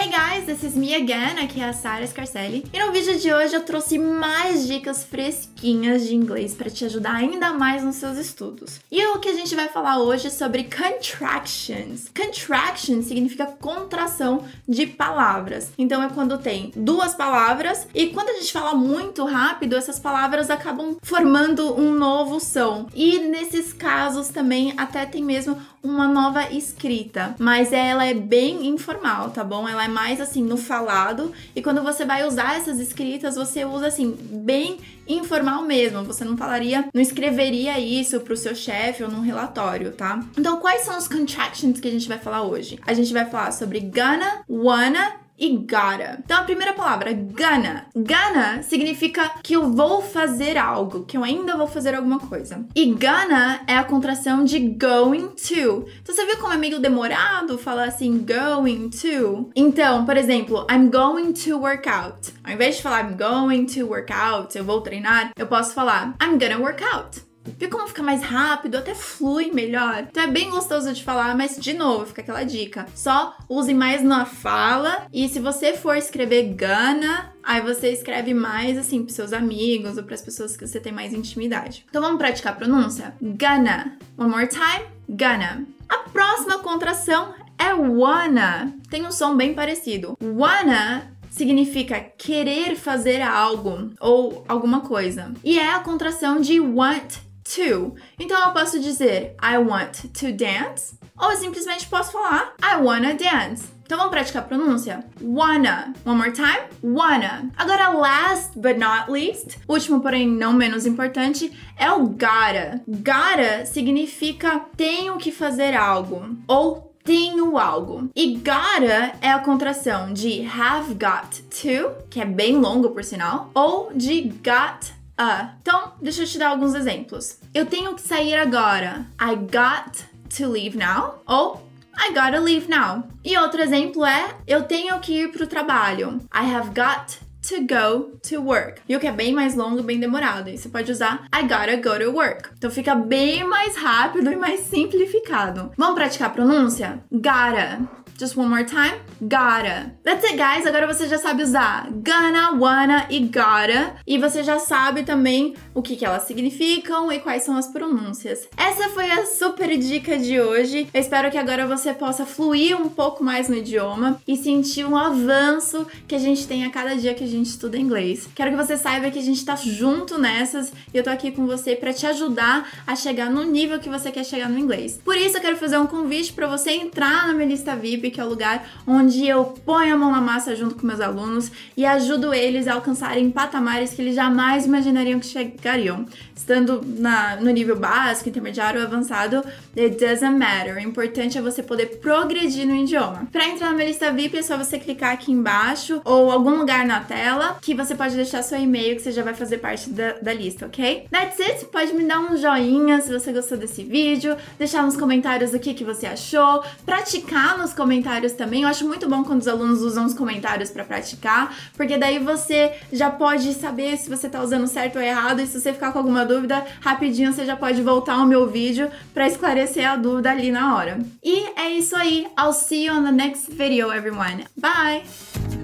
Hey guys, this is me again, aqui é a Sarah Scarcelli. E no vídeo de hoje eu trouxe mais dicas fresquinhas de inglês para te ajudar ainda mais nos seus estudos. E o que a gente vai falar hoje é sobre contractions. Contraction significa contração de palavras. Então é quando tem duas palavras e quando a gente fala muito rápido, essas palavras acabam formando um novo som. E nesses casos também até tem mesmo uma nova escrita, mas ela é bem informal, tá bom? Ela é mais assim no falado e quando você vai usar essas escritas, você usa assim bem informal mesmo. Você não falaria, não escreveria isso pro seu chefe ou num relatório, tá? Então, quais são os contractions que a gente vai falar hoje? A gente vai falar sobre gonna, wanna e gotta. Então a primeira palavra, gonna. Gonna significa que eu vou fazer algo, que eu ainda vou fazer alguma coisa. E gonna é a contração de going to. Então você viu como é meio demorado falar assim going to? Então, por exemplo, I'm going to work out. Ao invés de falar I'm going to work out, eu vou treinar, eu posso falar I'm gonna work out. Viu como fica mais rápido, até flui melhor. Então é bem gostoso de falar, mas de novo, fica aquela dica. Só use mais na fala e se você for escrever gana, aí você escreve mais assim pros seus amigos ou para as pessoas que você tem mais intimidade. Então vamos praticar a pronúncia? Gonna. One more time. Gonna. A próxima contração é wanna. Tem um som bem parecido. Wanna significa querer fazer algo ou alguma coisa. E é a contração de want to. Então eu posso dizer I want to dance ou simplesmente posso falar I wanna dance. Então vamos praticar a pronúncia? Wanna. One more time. Wanna. Agora, last but not least, último, porém não menos importante, é o gotta. Gotta significa tenho que fazer algo ou tenho algo. E gotta é a contração de have got to, que é bem longo por sinal, ou de got a. Então, deixa eu te dar alguns exemplos. Eu tenho que sair agora. I got to leave now. Ou I gotta leave now. E outro exemplo é eu tenho que ir pro trabalho. I have got to go to work. E o que é bem mais longo, bem demorado. E você pode usar I gotta go to work. Então fica bem mais rápido e mais simplificado. Vamos praticar a pronúncia? Gotta. Just one more time. Gotta. That's it, guys. Agora você já sabe usar gonna, wanna e gotta. E você já sabe também o que, que elas significam e quais são as pronúncias. Essa foi a super dica de hoje. Eu espero que agora você possa fluir um pouco mais no idioma e sentir um avanço que a gente tem a cada dia que a gente estuda inglês. Quero que você saiba que a gente tá junto nessas e eu tô aqui com você para te ajudar a chegar no nível que você quer chegar no inglês. Por isso eu quero fazer um convite para você entrar na minha lista VIP que é o lugar onde eu ponho a mão na massa junto com meus alunos e ajudo eles a alcançarem patamares que eles jamais imaginariam que chegariam. Estando na, no nível básico, intermediário ou avançado, it doesn't matter. O importante é você poder progredir no idioma. Para entrar na minha lista VIP é só você clicar aqui embaixo ou algum lugar na tela que você pode deixar seu e-mail que você já vai fazer parte da, da lista, ok? That's it. Pode me dar um joinha se você gostou desse vídeo, deixar nos comentários o que, que você achou, praticar nos comentários comentários também. Eu acho muito bom quando os alunos usam os comentários para praticar, porque daí você já pode saber se você tá usando certo ou errado. E se você ficar com alguma dúvida, rapidinho você já pode voltar ao meu vídeo para esclarecer a dúvida ali na hora. E é isso aí. I'll see you on the next video, everyone. Bye!